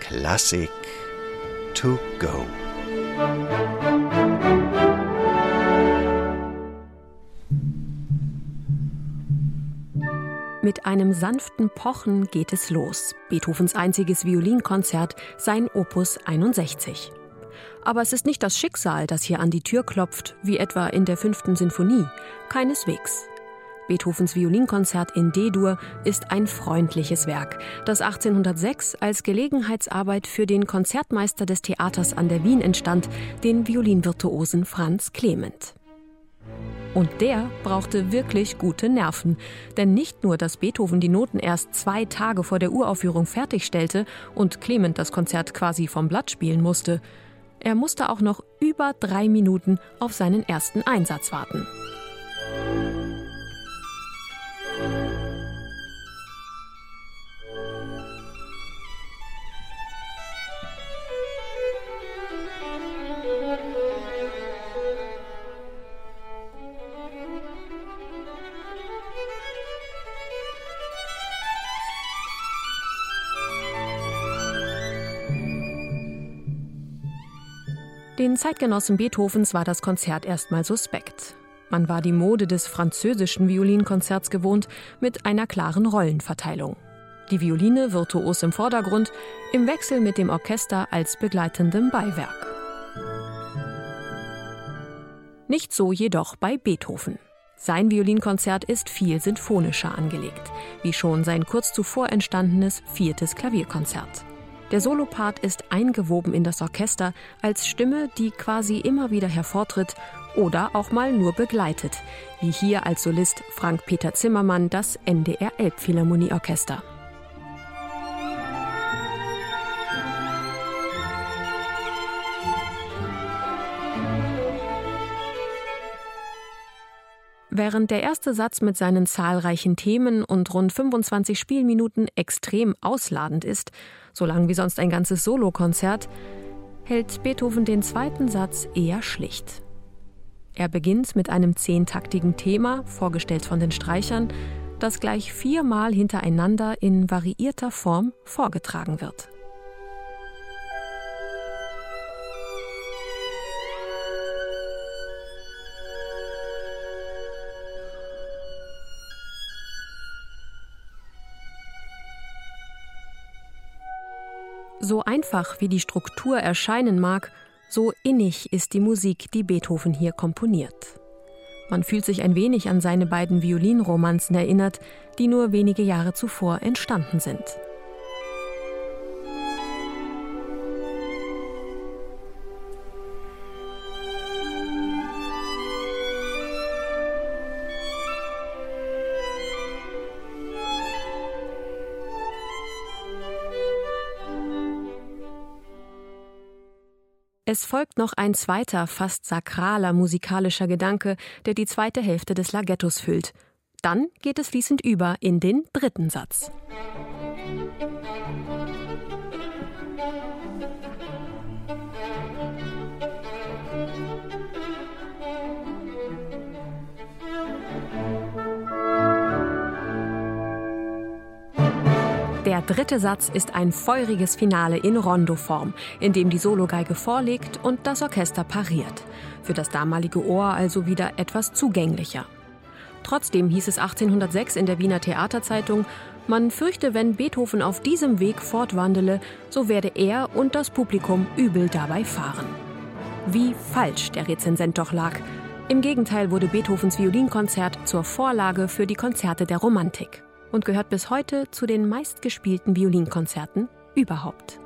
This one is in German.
Klassik to go. Mit einem sanften Pochen geht es los. Beethovens einziges Violinkonzert, sein Opus 61. Aber es ist nicht das Schicksal, das hier an die Tür klopft, wie etwa in der fünften Sinfonie. Keineswegs. Beethovens Violinkonzert in D-Dur ist ein freundliches Werk, das 1806 als Gelegenheitsarbeit für den Konzertmeister des Theaters an der Wien entstand, den Violinvirtuosen Franz Clement. Und der brauchte wirklich gute Nerven. Denn nicht nur, dass Beethoven die Noten erst zwei Tage vor der Uraufführung fertigstellte und Clement das Konzert quasi vom Blatt spielen musste, er musste auch noch über drei Minuten auf seinen ersten Einsatz warten. Den Zeitgenossen Beethovens war das Konzert erstmal suspekt. Man war die Mode des französischen Violinkonzerts gewohnt mit einer klaren Rollenverteilung. Die Violine virtuos im Vordergrund, im Wechsel mit dem Orchester als begleitendem Beiwerk. Nicht so jedoch bei Beethoven. Sein Violinkonzert ist viel sinfonischer angelegt, wie schon sein kurz zuvor entstandenes viertes Klavierkonzert. Der Solopart ist eingewoben in das Orchester als Stimme, die quasi immer wieder hervortritt oder auch mal nur begleitet, wie hier als Solist Frank-Peter Zimmermann das NDR Elbphilharmonieorchester. Während der erste Satz mit seinen zahlreichen Themen und rund 25 Spielminuten extrem ausladend ist, so lang wie sonst ein ganzes Solokonzert, hält Beethoven den zweiten Satz eher schlicht. Er beginnt mit einem zehntaktigen Thema, vorgestellt von den Streichern, das gleich viermal hintereinander in variierter Form vorgetragen wird. So einfach wie die Struktur erscheinen mag, so innig ist die Musik, die Beethoven hier komponiert. Man fühlt sich ein wenig an seine beiden Violinromanzen erinnert, die nur wenige Jahre zuvor entstanden sind. Es folgt noch ein zweiter, fast sakraler musikalischer Gedanke, der die zweite Hälfte des Largettos füllt. Dann geht es fließend über in den dritten Satz. Der dritte Satz ist ein feuriges Finale in Rondoform, in dem die Sologeige vorlegt und das Orchester pariert. Für das damalige Ohr also wieder etwas zugänglicher. Trotzdem hieß es 1806 in der Wiener Theaterzeitung, man fürchte, wenn Beethoven auf diesem Weg fortwandele, so werde er und das Publikum übel dabei fahren. Wie falsch der Rezensent doch lag. Im Gegenteil wurde Beethovens Violinkonzert zur Vorlage für die Konzerte der Romantik und gehört bis heute zu den meistgespielten Violinkonzerten überhaupt.